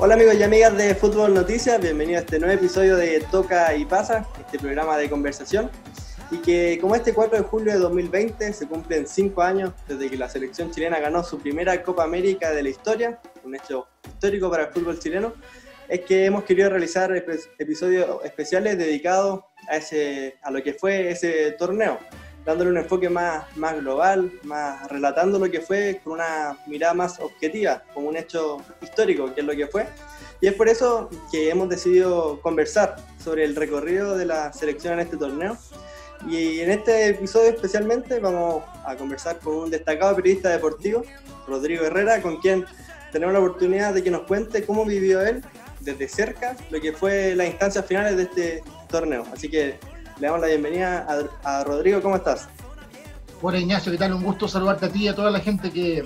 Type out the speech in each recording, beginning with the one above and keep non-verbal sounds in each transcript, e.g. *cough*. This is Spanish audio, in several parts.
Hola amigos y amigas de Fútbol Noticias, bienvenidos a este nuevo episodio de Toca y Pasa, este programa de conversación. Y que como este 4 de julio de 2020 se cumplen 5 años desde que la selección chilena ganó su primera Copa América de la historia, un hecho histórico para el fútbol chileno, es que hemos querido realizar episodios especiales dedicados a, ese, a lo que fue ese torneo dándole un enfoque más, más global, más relatando lo que fue con una mirada más objetiva, como un hecho histórico, que es lo que fue. Y es por eso que hemos decidido conversar sobre el recorrido de la selección en este torneo. Y en este episodio especialmente vamos a conversar con un destacado periodista deportivo, Rodrigo Herrera, con quien tenemos la oportunidad de que nos cuente cómo vivió él desde cerca lo que fue las instancias finales de este torneo. Así que le damos la bienvenida a, Rodrigo, ¿cómo estás? Hola Ignacio, ¿qué tal? Un gusto saludarte a ti y a toda la gente que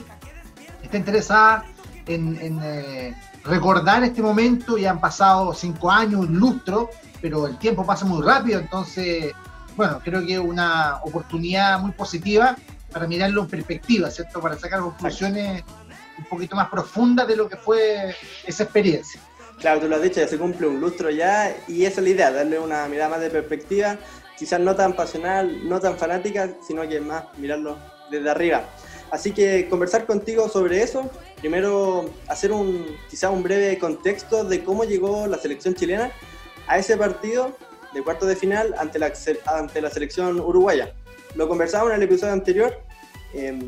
está interesada en, eh, recordar este momento. Ya han pasado cinco años, un lustro, pero el tiempo pasa muy rápido, entonces, bueno, creo que es una oportunidad muy positiva para mirarlo en perspectiva, ¿cierto? Para sacar conclusiones un poquito más profundas de lo que fue esa experiencia. Claro, tú lo has dicho, ya se cumple un lustro ya y esa es la idea, darle una mirada más de perspectiva, quizás no tan pasional, no tan fanática, sino que más mirarlo desde arriba. Así que conversar contigo sobre eso, primero hacer un quizás un breve contexto de cómo llegó la selección chilena a ese partido de cuarto de final ante la, ante la selección uruguaya. Lo conversábamos en el episodio anterior, eh,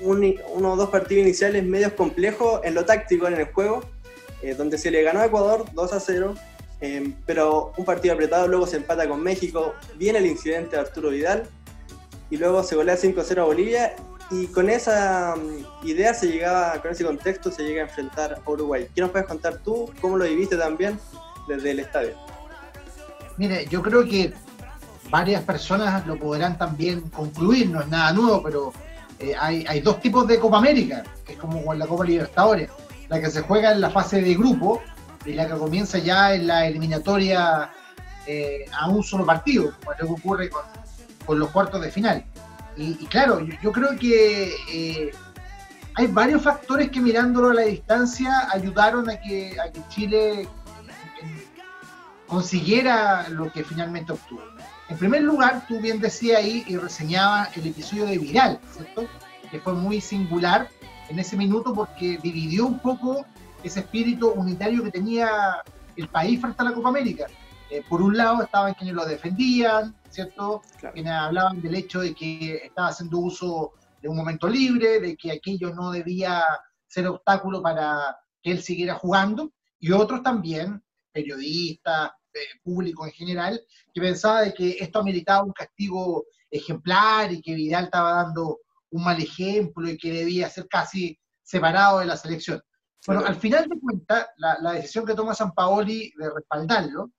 uno dos partidos iniciales medios complejos en lo táctico en el juego, eh, donde se le ganó a Ecuador 2 a 0, em, pero un partido apretado, luego se empata con México, viene el incidente de Arturo Vidal, y luego se golea 5-0 a Bolivia, y con esa mm, idea se llegaba, con ese contexto se llega a enfrentar a Uruguay. ¿Qué nos puedes contar tú? ¿Cómo lo viviste también desde el estadio? Mire, yo creo que varias personas lo podrán también concluir, no es nada nuevo, pero eh, hay, hay, dos tipos de Copa América, que es como con la Copa Libertadores la que se juega en la fase de grupo y la que comienza ya en la eliminatoria eh, a un solo partido, como lo que ocurre con, los cuartos de final. Y, claro, yo, creo que eh, hay varios factores que mirándolo a la distancia ayudaron a que, a que Chile eh, consiguiera lo que finalmente obtuvo. En primer lugar, tú bien decías ahí y reseñaba el episodio de Viral, ¿cierto? Que fue muy singular en ese minuto porque dividió un poco ese espíritu unitario que tenía el país frente a la Copa América. Eh, por un lado estaban quienes lo defendían, ¿cierto? Quienes hablaban del hecho de que estaba haciendo uso de un momento libre, de que aquello no debía ser obstáculo para que él siguiera jugando, y otros también, periodistas, eh, público en general, que pensaba de que esto ameritaba un castigo ejemplar y que Vidal estaba dando un mal ejemplo y que debía ser casi separado de la selección. Bueno, al final de cuentas, la, decisión que toma San Paoli de respaldarlo,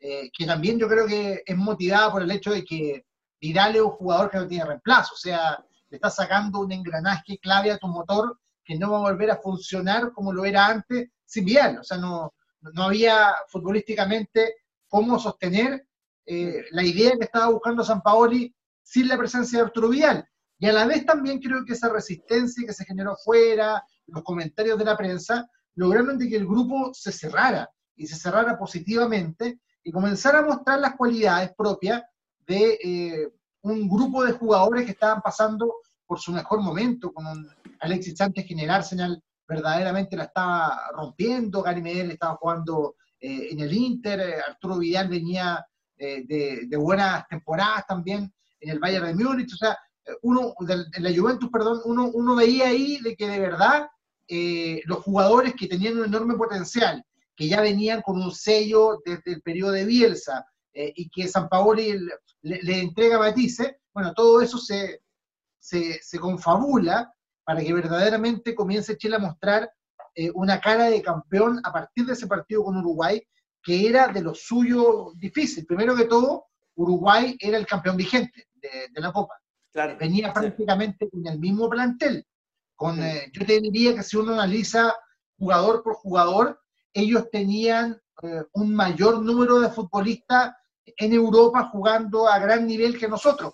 eh, que también yo creo que es motivada por el hecho de que Vidal es un jugador que no tiene reemplazo, o sea, le está sacando un engranaje clave a tu motor que no va a volver a funcionar como lo era antes sin Vidal, o sea, no, no había futbolísticamente cómo sostener eh, la idea que estaba buscando San Paoli sin la presencia de Arturo Vidal. Y a la vez también creo que esa resistencia que se generó fuera, los comentarios de la prensa, lograron de que el grupo se cerrara y se cerrara positivamente y comenzara a mostrar las cualidades propias de eh, un grupo de jugadores que estaban pasando por su mejor momento, con un Alexis Sánchez que en el Arsenal verdaderamente la estaba rompiendo, Gary Medel estaba jugando eh, en el Inter, eh, Arturo Vidal venía de, de, buenas temporadas también en el Bayern de Múnich, o sea, uno, en la Juventus, perdón, uno, uno veía ahí de que de verdad eh, los jugadores que tenían un enorme potencial, que ya venían con un sello desde el periodo de Bielsa eh, y que San Paoli le, entrega matices, bueno, todo eso se, se, se, confabula para que verdaderamente comience Chile a mostrar eh, una cara de campeón a partir de ese partido con Uruguay, que era de lo suyo difícil. Primero que todo, Uruguay era el campeón vigente de la Copa. Venía prácticamente con el mismo plantel. Con, eh, yo te diría que si uno analiza jugador por jugador, ellos tenían eh, un mayor número de futbolistas en Europa jugando a gran nivel que nosotros.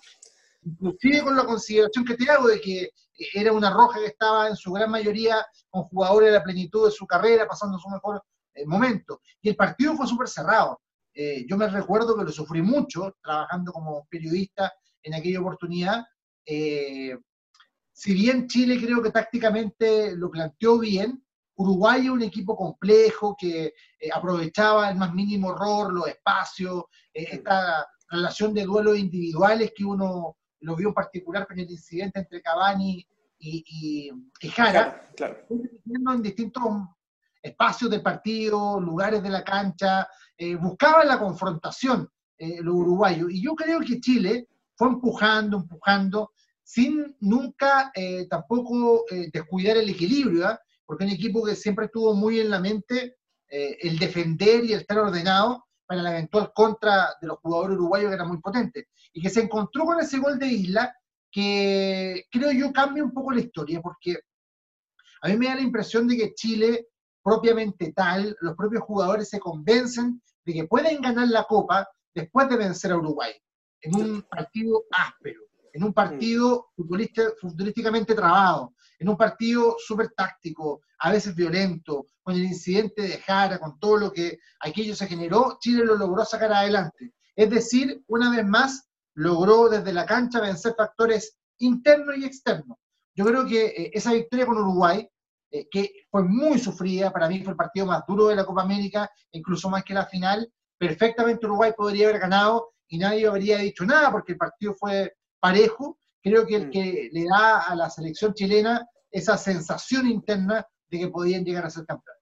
inclusive con la consideración que te hago de que era una roja que estaba en su gran mayoría con jugadores de la plenitud de su carrera, pasando su mejor eh, momento. Y el partido fue súper cerrado. Eh, yo me recuerdo que lo sufrí mucho trabajando como periodista en aquella oportunidad. Eh, si bien Chile creo que tácticamente lo planteó bien, Uruguay es un equipo complejo que aprovechaba el más mínimo error, los espacios, esta relación de duelos individuales que uno lo vio en particular con el incidente entre Cavani y, y, Jara, claro, en distintos espacios del partido, lugares de la cancha, eh, buscaban la confrontación eh, los uruguayos. Y yo creo que Chile fue empujando, empujando, sin nunca eh, tampoco descuidar el equilibrio, ¿ah? porque un equipo que siempre estuvo muy en la mente el defender y el estar ordenado para la eventual contra de los jugadores uruguayos que era muy potente. Y que se encontró con ese gol de Isla que creo yo cambia un poco la historia, porque a mí me da la impresión de que Chile propiamente tal, los propios jugadores se convencen de que pueden ganar la Copa después de vencer a Uruguay, en un partido áspero, en un partido futbolísticamente trabado, en un partido súper táctico, a veces violento, con el incidente de Jara, con todo lo que aquello se generó, Chile lo logró sacar adelante. Es decir, una vez más, logró desde la cancha vencer factores internos y externos. Yo creo que eh, esa victoria con Uruguay eh, que fue muy sufrida, para mí fue el partido más duro de la Copa América, incluso más que la final. Perfectamente Uruguay podría haber ganado y nadie habría dicho nada porque el partido fue parejo. Creo que el mm. que le da a la selección chilena esa sensación interna de que podían llegar a ser campeones.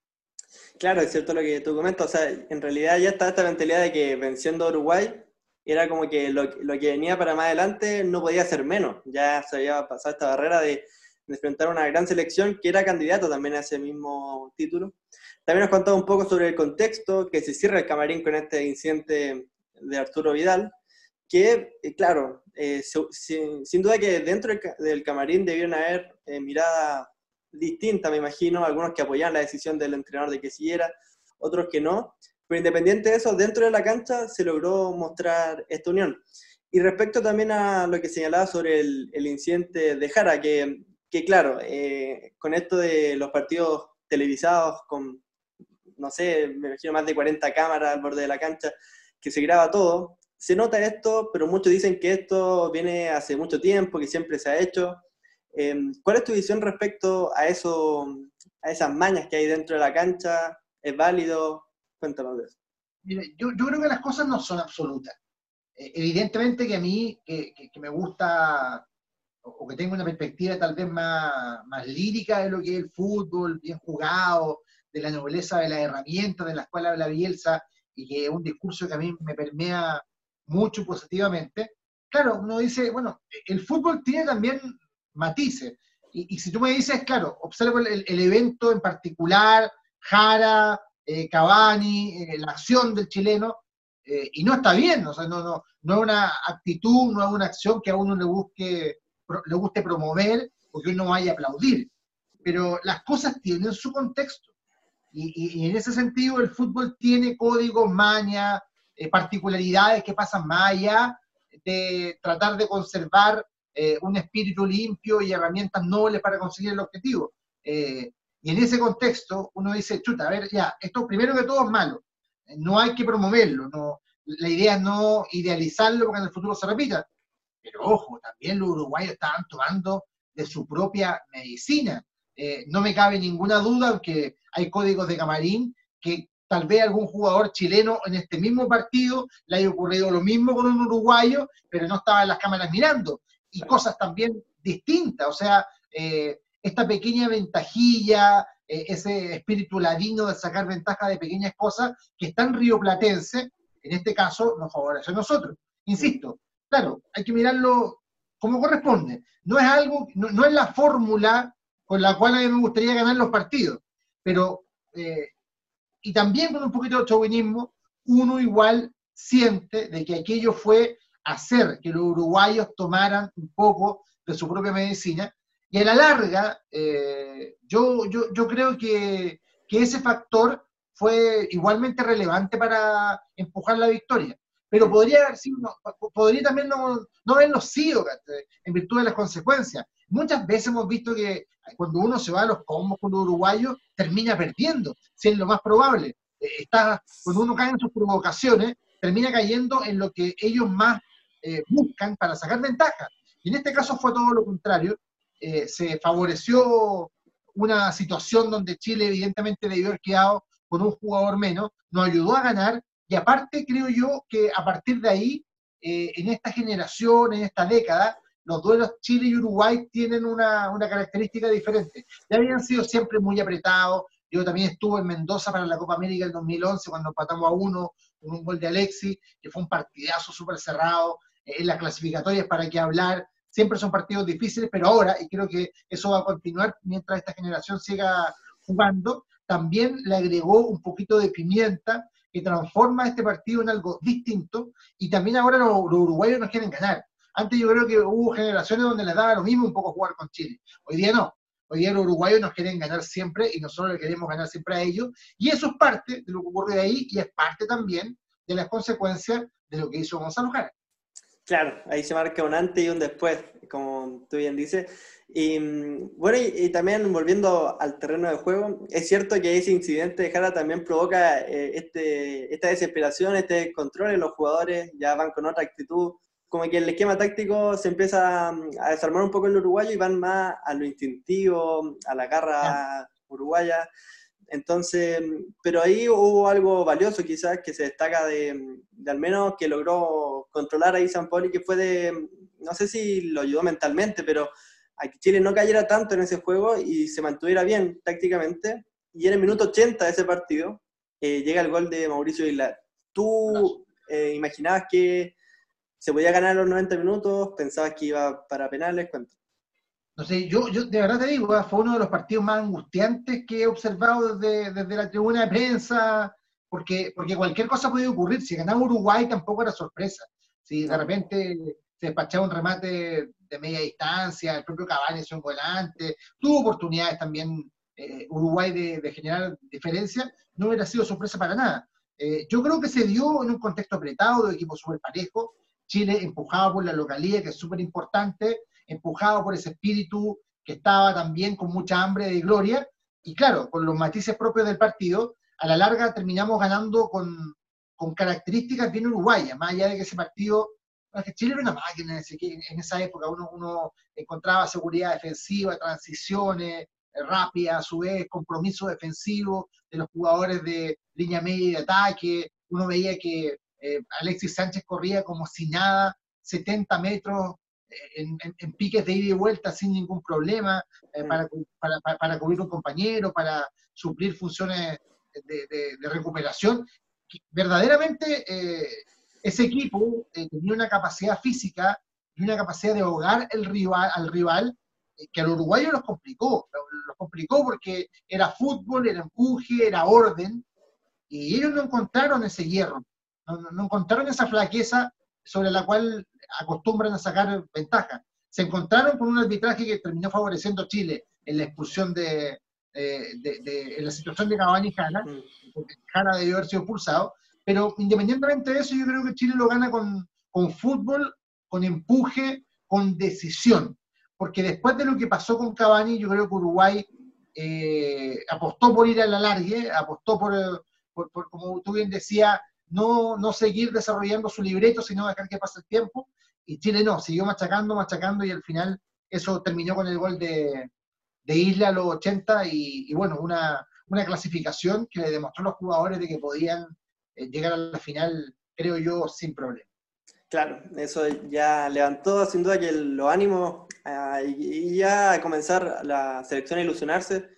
Claro, es cierto lo que tú comentas. O sea, en realidad ya está esta mentalidad de que venciendo a Uruguay era como que lo, lo, que venía para más adelante no podía ser menos. Ya se había pasado esta barrera de de enfrentar a una gran selección que era candidato también a ese mismo título. También nos contaba un poco sobre el contexto que se cierra el camarín con este incidente de Arturo Vidal, que, eh, claro, eh, sin, duda que dentro del camarín debieron haber eh, mirada distinta, me imagino, algunos que apoyaban la decisión del entrenador de que siguiera, otros que no, pero independiente de eso, dentro de la cancha se logró mostrar esta unión. Y respecto también a lo que señalaba sobre el, el incidente de Jara, que que claro, eh, con esto de los partidos televisados, con, no sé, me imagino más de 40 cámaras al borde de la cancha, que se graba todo, se nota esto, pero muchos dicen que esto viene hace mucho tiempo, que siempre se ha hecho. Em, ¿Cuál es tu visión respecto a eso, a esas mañas que hay dentro de la cancha? ¿Es válido? Cuéntanos de eso. yo, yo, creo que las cosas no son absolutas. Eh, evidentemente que a mí, que, que me gusta o que tenga una perspectiva tal vez más, más lírica de lo que es el fútbol, bien jugado, de la nobleza de las herramientas de la escuela de la Bielsa, y que es un discurso que a mí me permea mucho positivamente, claro, uno dice, bueno, el fútbol tiene también matices. Y, si tú me dices, claro, observo el, evento en particular, Jara, eh, Cavani, eh, la acción del chileno, eh, y no está bien, no, no, no es una actitud, no es una acción que a uno le le guste promover o que uno vaya a aplaudir. Pero las cosas tienen su contexto. Y, en ese sentido el fútbol tiene códigos, mañas, eh, particularidades que pasan más allá de tratar de conservar eh, un espíritu limpio y herramientas nobles para conseguir el objetivo. Eh, y en ese contexto uno dice, chuta, a ver, ya, esto primero que todo es malo, no hay que promoverlo, no, la idea es no idealizarlo porque en el futuro se repita, pero ojo, también los uruguayos estaban tomando de su propia medicina. Eh, no me cabe ninguna duda, aunque hay códigos de camarín, que tal vez algún jugador chileno en este mismo partido le haya ocurrido lo mismo con un uruguayo, pero no estaba en las cámaras mirando. Y cosas también distintas, o sea, eh, esta pequeña ventajilla, eh, ese espíritu ladino de sacar ventaja de pequeñas cosas que están rioplatense, en este caso nos favorece a nosotros. Insisto, claro, hay que mirarlo como corresponde. No es algo, no, es la fórmula con la cual a mí me gustaría ganar los partidos, pero, eh, y también con un poquito de chauvinismo, uno igual siente de que aquello fue hacer que los uruguayos tomaran un poco de su propia medicina, y a la larga, eh, yo, yo, yo, creo que, que ese factor fue igualmente relevante para empujar la victoria. pero podría haber sido, podría también no, no haberlo sido en virtud de las consecuencias. Muchas veces hemos visto que cuando uno se va a los combos con los uruguayos, termina perdiendo, si es lo más probable. Eh, está, cuando uno cae en sus provocaciones, termina cayendo en lo que ellos más eh, buscan para sacar ventaja. Y en este caso fue todo lo contrario. Eh, se favoreció una situación donde Chile evidentemente debió haber quedado con un jugador menos, nos ayudó a ganar y aparte creo yo que a partir de ahí, en esta generación, en esta década, los duelos Chile y Uruguay tienen una, característica diferente. Ya habían sido siempre muy apretados. Yo también estuve en Mendoza para la Copa América en 2011 cuando empatamos a uno con un gol de Alexi, que fue un partidazo súper cerrado. Eh, en las clasificatorias, para qué hablar. Siempre son partidos difíciles, pero ahora, y creo que eso va a continuar mientras esta generación siga jugando, también le agregó un poquito de pimienta que transforma este partido en algo distinto y también ahora los uruguayos nos quieren ganar. Antes yo creo que hubo generaciones donde les daba lo mismo un poco jugar con Chile. Hoy día no. Hoy día los uruguayos nos quieren ganar siempre y nosotros le queremos ganar siempre a ellos. Y eso es parte de lo que ocurre ahí y es parte también de las consecuencias de lo que hizo Gonzalo Jara. Claro, ahí se marca un antes y un después, como tú bien dices. Y bueno, y, también volviendo al terreno de juego, es cierto que ese incidente de Jara también provoca eh, este, esta desesperación, este control en los jugadores, ya van con otra actitud, como que el esquema táctico se empieza a desarmar un poco en el uruguayo y van más a lo instintivo, a la garra uruguaya. Entonces, pero ahí hubo algo valioso quizás que se destaca de, al menos que logró controlar ahí San Poli, que fue de, no sé si lo ayudó mentalmente, pero a que Chile no cayera tanto en ese juego y se mantuviera bien tácticamente. Y en el minuto 80 de ese partido eh, llega el gol de Mauricio Aguilar. ¿Tú eh, imaginabas que ¿Se podía ganar los 90 minutos? ¿Pensabas que iba para penales? ¿Cuánto? No sé, yo, yo de verdad te digo, ah, fue uno de los partidos más angustiantes que he observado desde, desde la tribuna de prensa, porque, porque cualquier cosa podía ocurrir. Si ganaba Uruguay tampoco era sorpresa. Si de repente se despachaba un remate de media distancia, el propio Cavani es un volante, tuvo oportunidades también eh, Uruguay de, generar diferencia, no hubiera sido sorpresa para nada. Eh, yo creo que se dio en un contexto apretado, de equipo súper parejo, Chile empujado por la localidad, que es súper importante, empujado por ese espíritu que estaba también con mucha hambre de gloria, y claro, con los matices propios del partido, a la larga terminamos ganando con, con características bien uruguayas, más allá de que ese partido, que Chile era una máquina en, esa época, uno, uno, encontraba seguridad defensiva, transiciones rápidas, a su vez compromiso defensivo de los jugadores de línea media y de ataque, uno veía que eh, Alexis Sánchez corría como si nada, 70 metros eh, en, piques de ida y vuelta sin ningún problema, eh, mm. para, para, cubrir un compañero, para suplir funciones de, recuperación. Verdaderamente ese equipo tenía una capacidad física y una capacidad de ahogar el rival, al rival que al uruguayo los complicó, los complicó porque era fútbol, era empuje, era orden, y ellos no encontraron ese hierro no, encontraron esa flaqueza sobre la cual acostumbran a sacar ventaja. Se encontraron con un arbitraje que terminó favoreciendo a Chile en la expulsión de, en la situación de Cavani y Jana, mm. porque Jana debió haber sido expulsado, pero independientemente de eso, yo creo que Chile lo gana con, con fútbol, con empuje, con decisión, porque después de lo que pasó con Cavani, yo creo que Uruguay eh, apostó por ir a la largue, apostó por, por, por, como tú bien decías, no, no seguir desarrollando su libreto, sino dejar que pase el tiempo. Y Chile no, siguió machacando, machacando y al final eso terminó con el gol de, Isla a los 80 y, bueno, una, clasificación que le demostró a los jugadores de que podían eh, llegar a la final, creo yo, sin problema. Claro, eso ya levantó sin duda que los ánimos ah, y, ya comenzar la selección a ilusionarse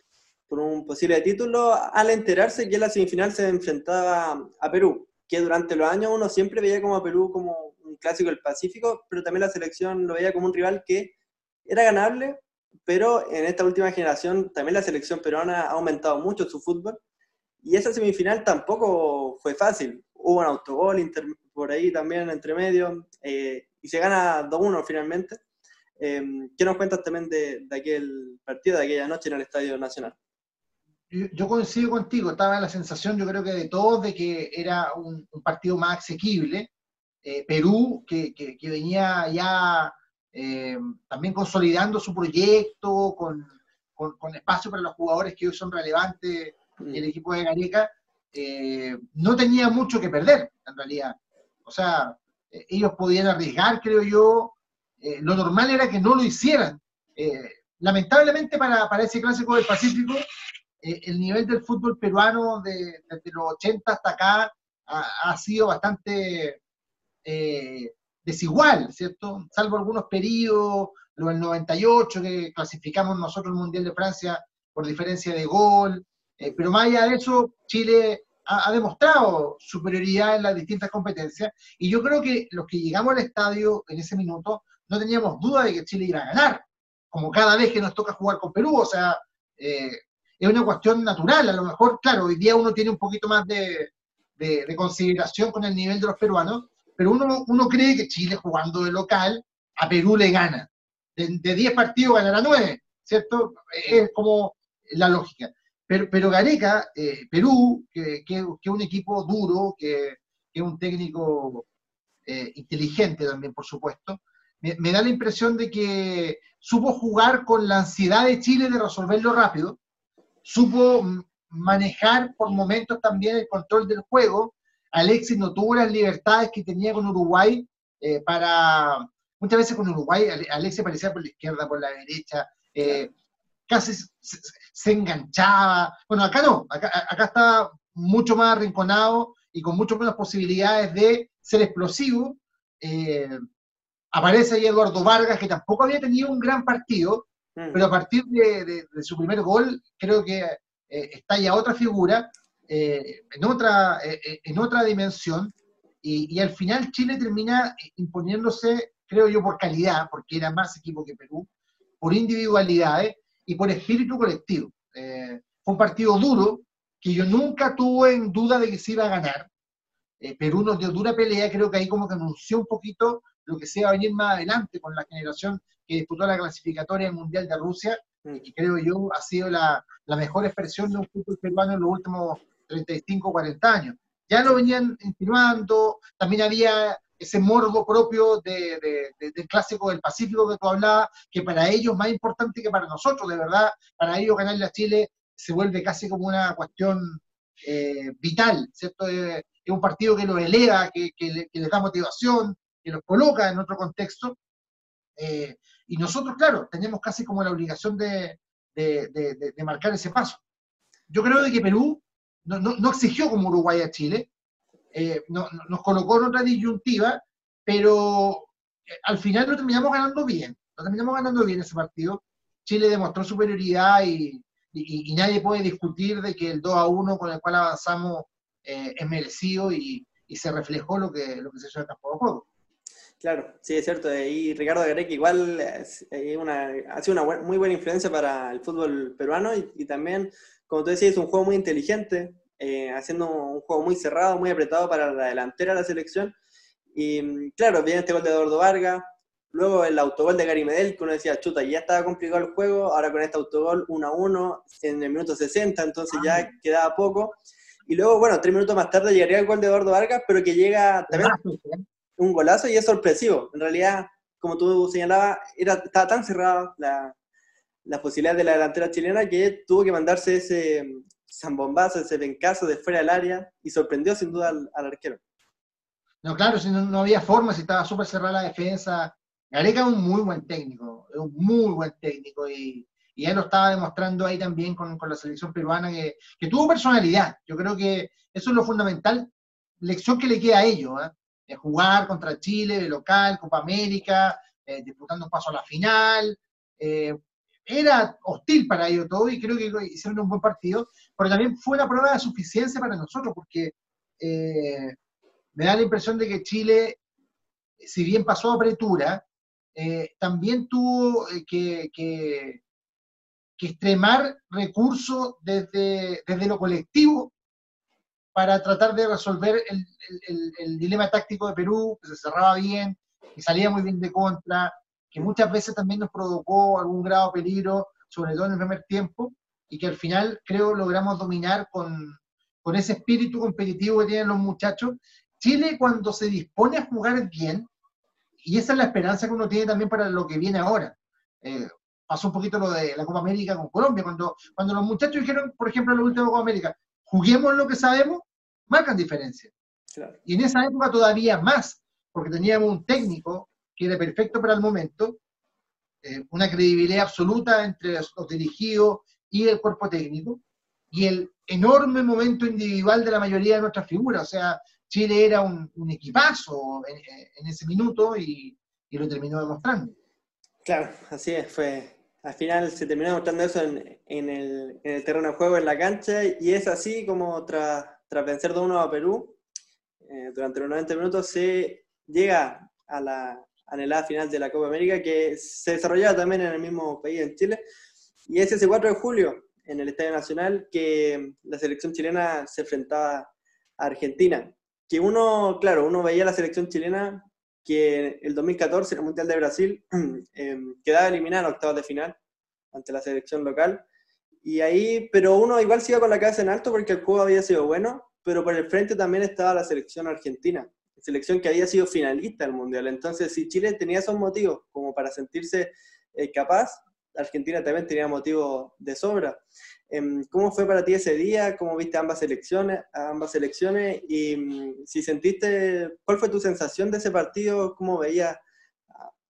por un posible título al enterarse que la semifinal se enfrentaba a Perú que durante los años uno siempre veía como a Perú como un clásico del Pacífico, pero también la selección lo veía como un rival que era ganable, pero en esta última generación también la selección peruana ha aumentado mucho su fútbol y esa semifinal tampoco fue fácil. Hubo un autogol por ahí también entre medio eh, y se gana 2-1 finalmente. Eh, ¿Qué nos cuentas también de, de aquel partido, de aquella noche en el Estadio Nacional? Yo, coincido contigo, estaba la sensación, yo creo que de todos, de que era un, partido más asequible. Perú, que, que, venía ya también consolidando su proyecto, con, con, con, espacio para los jugadores que hoy son relevantes en el equipo de Gareca, no tenía mucho que perder, en realidad. O sea, ellos podían arriesgar, creo yo. lo normal era que no lo hicieran. lamentablemente para, para ese clásico del Pacífico, eh, el nivel del fútbol peruano de, desde los 80 hasta acá ha, sido bastante eh, desigual, ¿cierto? Salvo algunos periodos, lo del 98, que clasificamos nosotros el Mundial de Francia por diferencia de gol, eh, pero más allá de eso, Chile ha, demostrado superioridad en las distintas competencias, y yo creo que los que llegamos al estadio en ese minuto no teníamos duda de que Chile iba a ganar, como cada vez que nos toca jugar con Perú, o sea, es una cuestión natural. A lo mejor, claro, hoy día uno tiene un poquito más de, consideración con el nivel de los peruanos, pero uno, uno cree que Chile jugando de local a Perú le gana. De 10 partidos ganará 9, ¿cierto? Es como la lógica. Pero, pero Gareca, eh, Perú, que es un equipo duro, que es un técnico eh, inteligente también, por supuesto, me, me, da la impresión de que supo jugar con la ansiedad de Chile de resolverlo rápido, supo manejar por momentos también el control del juego. Alexis no tuvo las libertades que tenía con Uruguay eh, para... Muchas veces con Uruguay Alexis aparecía por la izquierda, por la derecha, eh, casi se, enganchaba. Bueno, acá no, acá, acá está mucho más arrinconado y con mucho menos posibilidades de ser explosivo. Eh, aparece ahí Eduardo Vargas, que tampoco había tenido un gran partido, Mm. Pero a partir de, su primer gol, creo que eh, está ya otra figura, eh, en, otra, eh, en otra dimensión, y, al final Chile termina imponiéndose, creo yo, por calidad, porque era más equipo que Perú, por individualidades y por espíritu colectivo. fue un partido duro, que yo nunca tuve en duda de que se iba a ganar. Perú nos dio dura pelea, creo que ahí como que anunció un poquito lo que se iba a venir más adelante con la generación que disputó la clasificatoria Mundial de Rusia, mm. y creo yo ha sido la, la mejor expresión de un fútbol peruano en los últimos 35 40 años. Ya lo venían insinuando, también había ese morbo propio de, de, del clásico del Pacífico que tú hablabas, que para ellos más importante que para nosotros, de verdad, para ellos ganarle a Chile se vuelve casi como una cuestión eh, vital, ¿cierto? Es, un partido que los eleva, que, que, que les da motivación, que los coloca en otro contexto. Eh, y nosotros, claro, tenemos casi como la obligación de, marcar ese paso. Yo creo de que Perú no, exigió como Uruguay a Chile, eh, nos colocó en otra disyuntiva, pero eh, al final lo terminamos ganando bien, lo terminamos ganando bien ese partido. Chile demostró superioridad y, nadie puede discutir de que el 2 a 1 con el cual avanzamos es merecido y, se reflejó lo que, lo que se hizo en el campo de juego. Claro, sí, es cierto. Y Ricardo Gareca igual es una, ha sido una muy buena influencia para el fútbol peruano y, también, como tú decías, es un juego muy inteligente, eh, haciendo un juego muy cerrado, muy apretado para la delantera de la selección. Y claro, viene este gol de Eduardo Vargas, luego el autogol de Gary Medel, que uno decía, chuta, ya estaba complicado el juego, ahora con este autogol 1 a 1 en el minuto 60, entonces ya quedaba poco. Y luego, bueno, tres minutos más tarde llegaría el gol de Eduardo Vargas, pero que llega también un golazo y es sorpresivo. En realidad, como tú señalabas, era, estaba tan cerrada la, la posibilidad de la delantera chilena que tuvo que mandarse ese zambombazo, ese vencazo de fuera del área y sorprendió sin duda al, arquero. No, claro, si no, había forma, si estaba súper cerrada la defensa. Gareca es un muy buen técnico, es un muy buen técnico y, y él lo estaba demostrando ahí también con, con la selección peruana que, que, tuvo personalidad. Yo creo que eso es lo fundamental, lección que le queda a ellos. ¿eh? Jugar contra Chile de local, Copa América, eh, disputando un paso a la final. Eh, era hostil para ellos todo y creo que hicieron un buen partido, pero también fue una prueba de suficiencia para nosotros, porque eh, me da la impresión de que Chile, si bien pasó a apretura, también tuvo que, que, extremar recursos desde, desde lo colectivo para tratar de resolver el, dilema táctico de Perú, que se cerraba bien, que salía muy bien de contra, que muchas veces también nos provocó algún grado de peligro, sobre todo en el primer tiempo, y que al final creo logramos dominar con, ese espíritu competitivo que tienen los muchachos, Chile cuando se dispone a jugar bien, y esa es la esperanza que uno tiene también para lo que viene ahora. Eh, pasó un poquito lo de la Copa América con Colombia, cuando, cuando los muchachos dijeron, por ejemplo, en la última Copa América, juguemos lo que sabemos, marcan diferencia. Y en esa época todavía más, porque teníamos un técnico que era perfecto para el momento, eh, una credibilidad absoluta entre los, dirigidos y el cuerpo técnico, y el enorme momento individual de la mayoría de nuestras figuras. O sea, Chile era un, equipazo en, ese minuto y, lo terminó demostrando. Claro, así es, fue. Al final se terminó demostrando eso en, el, terreno de juego, en la cancha, y es así como tras, tras vencer 2-1 a Perú, eh, durante los 90 minutos se llega a la anhelada final de la Copa América, que se desarrollaba también en el mismo país, en Chile, y es ese 4 de julio, en el Estadio Nacional, que la selección chilena se enfrentaba a Argentina. Que uno, claro, uno veía la selección chilena que el 2014, en el Mundial de Brasil, *clears throat* em, quedaba eliminada en octavos de final ante la selección local. Y ahí, pero uno igual sigue con la cabeza en alto porque el juego había sido bueno, pero por el frente también estaba la selección argentina, selección que había sido finalista del Mundial. Entonces, si Chile tenía esos motivos como para sentirse eh, capaz, Argentina también tenía motivos de sobra. Em, ¿Cómo fue para ti ese día? ¿Cómo viste ambas selecciones? Ambas selecciones? Y mm, si sentiste, ¿cuál fue tu sensación de ese partido? ¿Cómo veías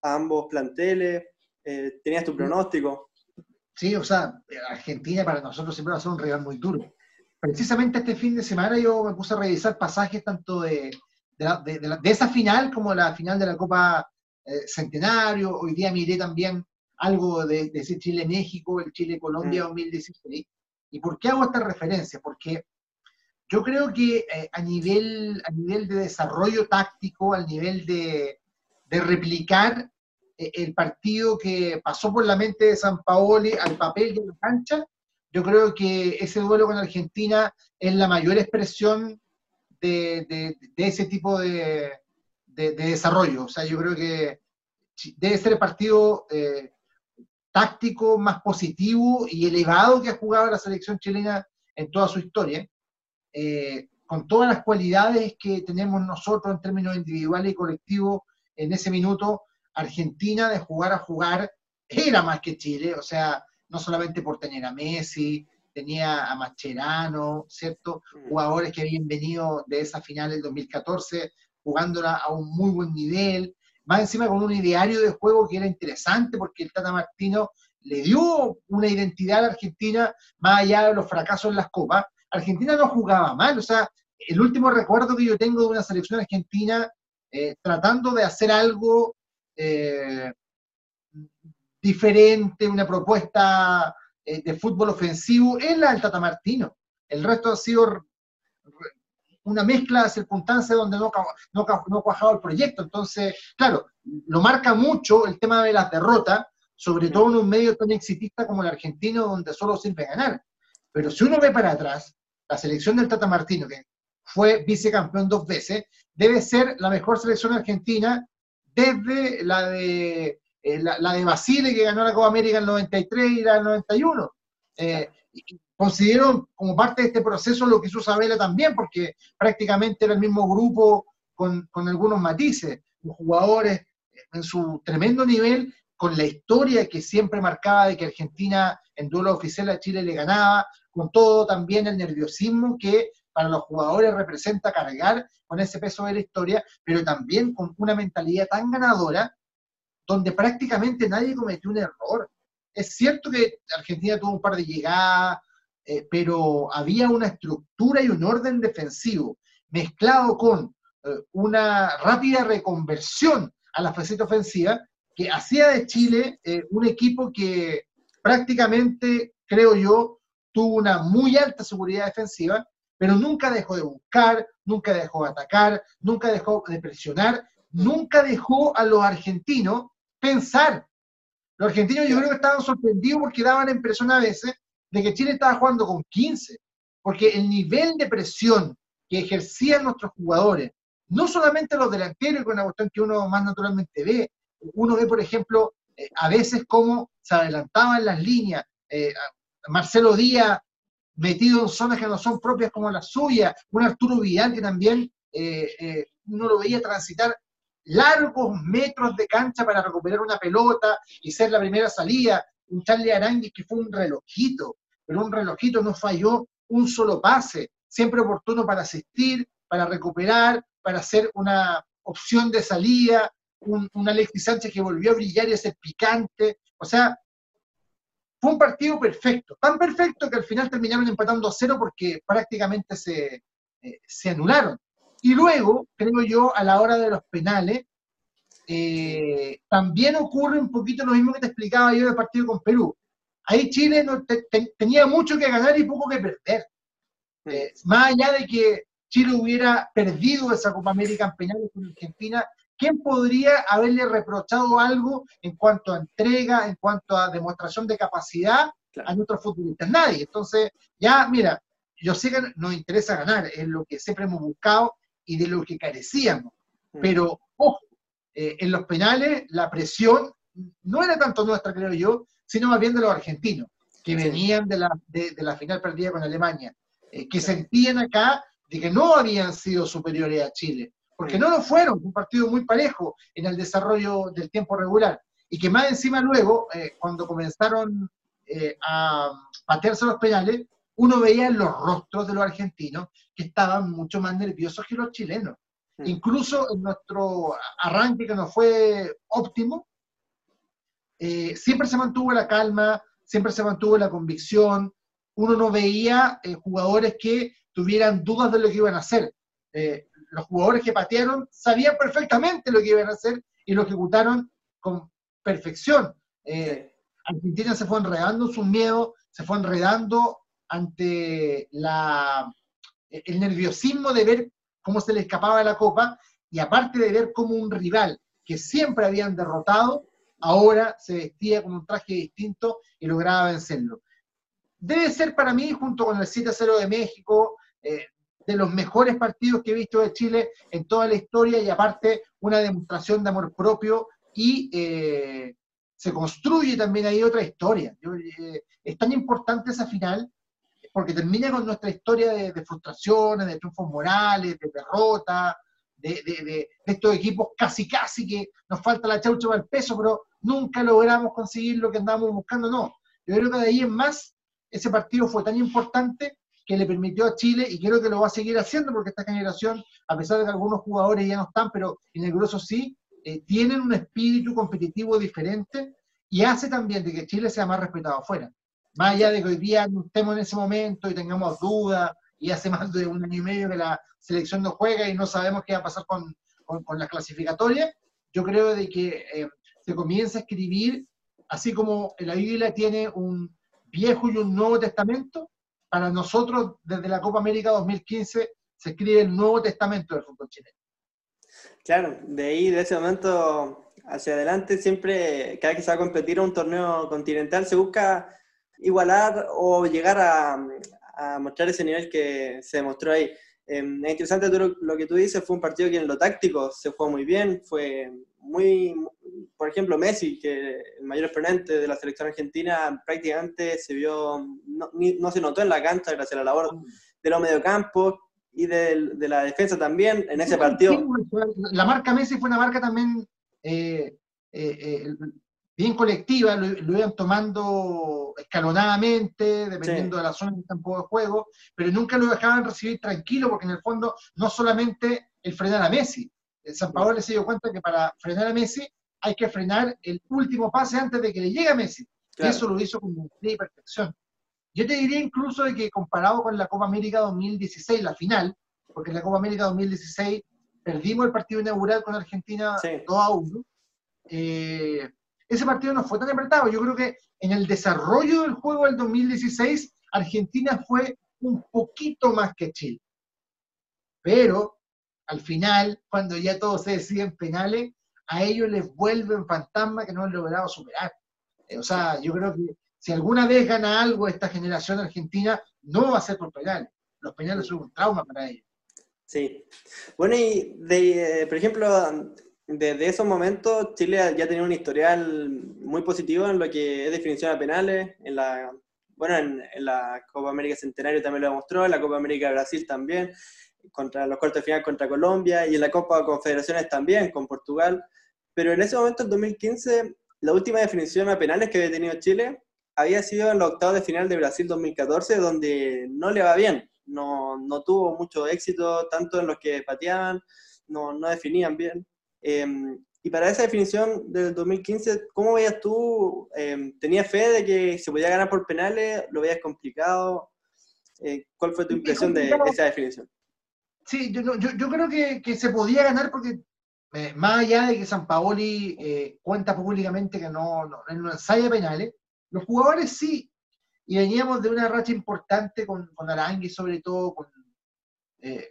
a, ambos planteles? Eh, ¿Tenías tu pronóstico? Sí, o sea, Argentina para nosotros siempre va a ser un rival muy duro precisamente este fin de semana yo me puse a revisar pasajes tanto de, de, esa final como la final de la Copa eh, Centenario. Hoy día miré también algo de, ese Chile-México, el Chile-Colombia 2016. Mm. ¿Y por qué hago esta referencia? Porque yo creo que eh, a, nivel, a nivel de desarrollo táctico, al nivel de, de replicar el partido que pasó por la mente de San Paoli al papel de la cancha, yo creo que ese duelo con Argentina es la mayor expresión de, ese tipo de, desarrollo. O sea, yo creo que debe ser el partido eh, táctico más positivo y elevado que ha jugado la selección chilena en toda su historia, eh, con todas las cualidades que tenemos nosotros en términos individuales y colectivos en ese minuto. Argentina de jugar a jugar era más que Chile, o sea, no solamente por tener a Messi, tenía a Mascherano, ¿cierto? Mm. Jugadores que habían venido de esa final del 2014 jugándola a un muy buen nivel, más encima con un ideario de juego que era interesante porque el Tata Martino le dio una identidad a la Argentina más allá de los fracasos en las copas. Argentina no jugaba mal, o sea, el último recuerdo que yo tengo de una selección argentina eh, tratando de hacer algo eh, diferente, una propuesta eh, de fútbol ofensivo en la del Tata Martino. El resto ha sido una mezcla de circunstancias donde no, no, no cuajado el proyecto. Entonces, claro, lo marca mucho el tema de las derrotas, sobre todo en un medio tan exitista como el argentino, donde solo sirve ganar. Pero si uno ve para atrás, la selección del Tata Martino, que fue vicecampeón dos veces, debe ser la mejor selección argentina desde la de eh, la, de Basile que ganó la Copa América en el 93 y la del 91. Eh, como parte de este proceso lo que hizo Sabela también, porque prácticamente era el mismo grupo con, con algunos matices, los jugadores en su tremendo nivel, con la historia que siempre marcaba de que Argentina en duelo oficial a Chile le ganaba, con todo también el nerviosismo que para los jugadores representa cargar con ese peso de la historia, pero también con una mentalidad tan ganadora donde prácticamente nadie cometió un error. Es cierto que Argentina tuvo un par de llegadas, eh, pero había una estructura y un orden defensivo mezclado con eh, una rápida reconversión a la faceta ofensiva que hacía de Chile eh, un equipo que prácticamente, creo yo, tuvo una muy alta seguridad defensiva, pero nunca dejó de buscar, nunca dejó de atacar, nunca dejó de presionar, nunca dejó a los argentinos pensar. Los argentinos yo creo que estaban sorprendidos porque daban la impresión a veces de que Chile estaba jugando con 15, porque el nivel de presión que ejercían nuestros jugadores, no solamente los delanteros, con la cuestión que uno más naturalmente ve, uno ve, por ejemplo, eh, a veces cómo se adelantaban las líneas, eh, Marcelo Díaz metido en zonas que no son propias como la suya, un Arturo Vidal que también eh, eh, uno lo veía transitar largos metros de cancha para recuperar una pelota y ser la primera salida. Un Charlie Aranguis que fue un relojito, pero un relojito no falló un solo pase, siempre oportuno para asistir, para recuperar, para hacer una opción de salida, un, Alexis Sánchez que volvió a brillar y ser picante. O sea, fue un partido perfecto, tan perfecto que al final terminaron empatando a cero porque prácticamente se, eh, se anularon. Y luego, creo yo, a la hora de los penales, eh, también ocurre un poquito lo mismo que te explicaba yo del partido con Perú. Ahí Chile no, tenía mucho que ganar y poco que perder. Eh, más allá de que Chile hubiera perdido esa Copa América en penales con Argentina, ¿quién podría haberle reprochado algo en cuanto a entrega, en cuanto a demostración de capacidad a nuestros futbolistas? Nadie. Entonces, ya, mira, yo sé que nos interesa ganar, es lo que siempre hemos buscado y de lo que carecíamos. Mm. Pero, ojo, eh, en los penales la presión no era tanto nuestra, creo yo, sino más bien de los argentinos, que venían de la, de, la final perdida con Alemania, eh, que sentían acá de que no habían sido superiores a Chile, porque no lo fueron, un partido muy parejo en el desarrollo del tiempo regular, y que más encima luego, eh, cuando comenzaron a patearse los penales, uno veía en los rostros de los argentinos que estaban mucho más nerviosos que los chilenos. Mm. Incluso en nuestro arranque que no fue óptimo, eh, siempre se mantuvo la calma, siempre se mantuvo la convicción, uno no veía eh, jugadores que tuvieran dudas de lo que iban a hacer. Eh, los jugadores que patearon sabían perfectamente lo que iban a hacer y lo ejecutaron con perfección. Argentina se fue enredando sus miedos, se fue enredando ante la, el nerviosismo de ver cómo se le escapaba la copa y aparte de ver cómo un rival que siempre habían derrotado, ahora se vestía con un traje distinto y lograba vencerlo. Debe ser para mí, junto con el 7-0 de México, eh, de los mejores partidos que he visto de Chile en toda la historia y aparte una demostración de amor propio y eh, se construye también ahí otra historia. Eh, es tan importante esa final porque termina con nuestra historia de, frustraciones, de triunfos morales, de derrota, de, estos equipos casi casi que nos falta la chaucha para el peso, pero nunca logramos conseguir lo que andábamos buscando, no. Yo creo que de ahí en más, ese partido fue tan importante que le permitió a Chile, y creo que lo va a seguir haciendo, porque esta generación, a pesar de que algunos jugadores ya no están, pero en el grueso sí, eh, tienen un espíritu competitivo diferente y hace también de que Chile sea más respetado afuera. Más allá de que hoy día no estemos en ese momento y tengamos dudas, y hace más de un año y medio que la selección no juega y no sabemos qué va a pasar con, con, las clasificatorias, yo creo de que eh, se comienza a escribir, así como la Biblia tiene un viejo y un nuevo testamento, para nosotros desde la Copa América 2015 se escribe el nuevo testamento del fútbol chileno. Claro, de ahí, de ese momento hacia adelante, siempre, cada vez que se va a competir a un torneo continental, se busca igualar o llegar a, mostrar ese nivel que se demostró ahí. Em, es interesante lo, que tú dices, fue un partido que en lo táctico se jugó muy bien, fue muy, por ejemplo, Messi, que el mayor exponente de la selección argentina, prácticamente se vio, no, se notó en la cancha gracias a la labor de los mediocampos y de, la defensa también en ese partido. La marca Messi fue una marca también eh, eh, eh, bien colectiva, lo, iban tomando escalonadamente, dependiendo de la zona del campo de juego, pero nunca lo dejaban recibir tranquilo, porque en el fondo no solamente el frenar a Messi. San Paolo se dio cuenta que para frenar a Messi hay que frenar el último pase antes de que le llegue a Messi. Y eso lo hizo con y perfección. Yo te diría incluso de que comparado con la Copa América 2016, la final, porque en la Copa América 2016 perdimos el partido inaugural con Argentina 2 a 1, eh, ese partido no fue tan apretado. Yo creo que en el desarrollo del juego del 2016, Argentina fue un poquito más que Chile. Pero al final, cuando ya todos se deciden penales, a ellos les vuelven fantasma que no han logrado superar. Eh, o sea, yo creo que si alguna vez gana algo esta generación argentina, no va a ser por penales. Los penales son un trauma para ellos. Sí. Bueno, y por ejemplo, desde esos momentos Chile ya tenía un historial muy positivo en lo que es definición de penales, en la, bueno, en, la Copa América Centenario también lo demostró, en la Copa América de Brasil también, contra los cuartos de final contra Colombia y en la Copa de Confederaciones también con Portugal. Pero en ese momento, en 2015, la última definición a penales que había tenido Chile había sido en los octavos de final de Brasil 2014, donde no le va bien. No, no tuvo mucho éxito, tanto en los que pateaban, no, no definían bien. Em, y para esa definición del 2015, ¿cómo veías tú? Eh, ¿Tenías fe de que se podía ganar por penales? ¿Lo veías complicado? Eh, ¿Cuál fue tu impresión de esa definición? Sí, yo, yo, yo creo que, que, se podía ganar porque, eh, más allá de que San Paoli eh, cuenta públicamente que no, no, no ensaya penales, los jugadores sí. Y veníamos de una racha importante con, con Arangui, sobre todo, con,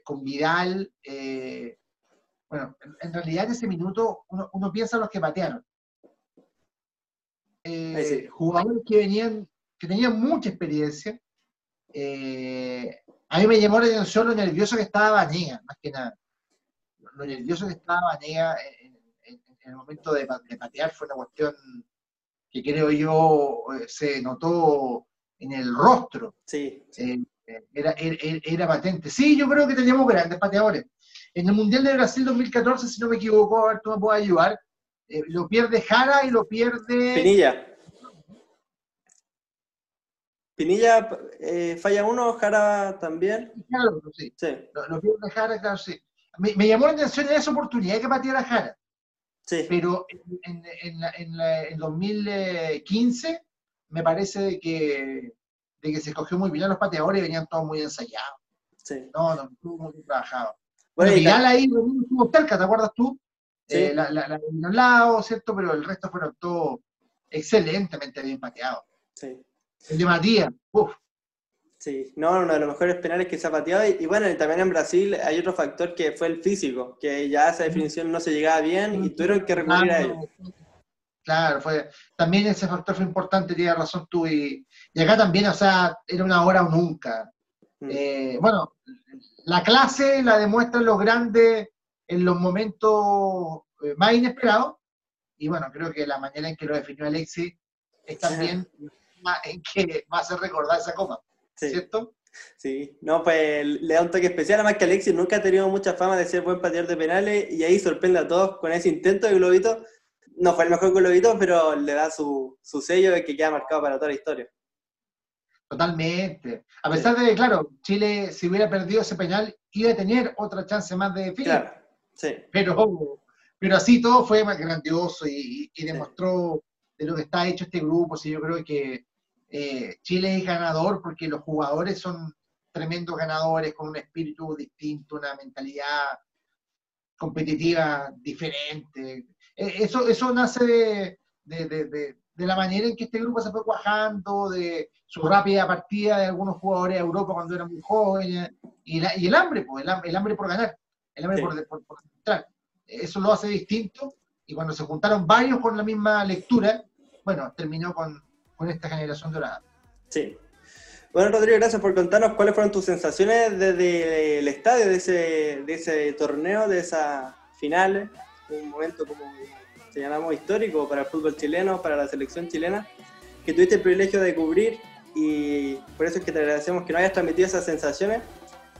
con Vidal. bueno, en, realidad en ese minuto uno, uno piensa en los que patearon. Jugadores que venían, que tenían mucha experiencia, eh, a mí me llamó la atención lo nervioso que estaba Vanega, más que nada. Lo nervioso que estaba Vanega en, el momento de, patear fue una cuestión que creo yo eh, se notó en el rostro. Sí. Eh, era, era, patente. Sí, yo creo que teníamos grandes pateadores. En el Mundial de Brasil 2014, si no me equivoco, a ver, tú me puedes ayudar, lo pierde Jara y lo pierde... Pinilla. Pinilla eh, falla uno, Jara también. Claro, sí. sí. Los de Jara, claro, sí. Me, llamó la atención esa oportunidad que pateara Jara. Sí. Pero en, en, en, en 2015 me parece de que, de que se escogió muy bien a los pateadores y venían todos muy ensayados. Sí. No, no, estuvo muy bien trabajado. Bueno, Vidal ahí estuvo cerca, ¿te acuerdas tú? Sí. Eh, la, la, la, un lado, ¿cierto? Pero el resto fueron todos excelentemente bien pateados. Sí. El de Matías, uff. Sí, no, uno de los mejores penales que se ha pateado. Y, bueno, también en Brasil hay otro factor que fue el físico, que ya esa definición no se llegaba bien y tuvieron que recurrir a él. Claro, fue, también ese factor fue importante, tienes razón tú. Y, y, acá también, o sea, era una hora o nunca. Mm. Eh, bueno, la clase la demuestran los grandes en los momentos eh, más inesperados. Y bueno, creo que la manera en que lo definió Alexis es también *laughs* en que va a hacer recordar esa copa, ¿cierto? Sí, no, pues le da un toque especial, además que Alexis nunca ha tenido mucha fama de ser buen pateador de penales y ahí sorprende a todos con ese intento de globito. No fue el mejor globito, pero le da su, su sello de que queda marcado para toda la historia. Totalmente. A pesar de que, claro, Chile, si hubiera perdido ese penal, iba a tener otra chance más de definir. Claro, sí. Pero, pero así todo fue más grandioso y, demostró de lo que está hecho este grupo. Sí, yo creo que eh, Chile es ganador porque los jugadores son tremendos ganadores con un espíritu distinto, una mentalidad competitiva diferente. Eh, eso, eso nace de, la manera en que este grupo se fue cuajando, de su rápida partida de algunos jugadores a Europa cuando eran muy jóvenes, y, el hambre, pues, el, hambre por ganar, el hambre por, por, por Eso lo hace distinto, y cuando se juntaron varios con la misma lectura, bueno, terminó con, con esta generación dorada. Sí. Bueno, Rodrigo, gracias por contarnos cuáles fueron tus sensaciones desde el estadio de ese, de ese torneo, de esa final, un momento como señalamos histórico para el fútbol chileno, para la selección chilena, que tuviste el privilegio de cubrir y por eso es que te agradecemos que nos hayas transmitido esas sensaciones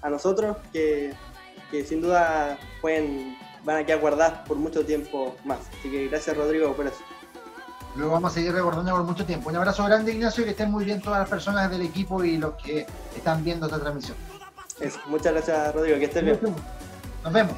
a nosotros, que, que sin duda pueden, van a quedar guardadas por mucho tiempo más. Así que gracias Rodrigo por eso. Luego vamos a seguir recordando por mucho tiempo. Un abrazo grande, Ignacio, y que estén muy bien todas las personas del equipo y los que están viendo esta transmisión. Muchas gracias, Rodrigo. Que estén bien. Nos vemos.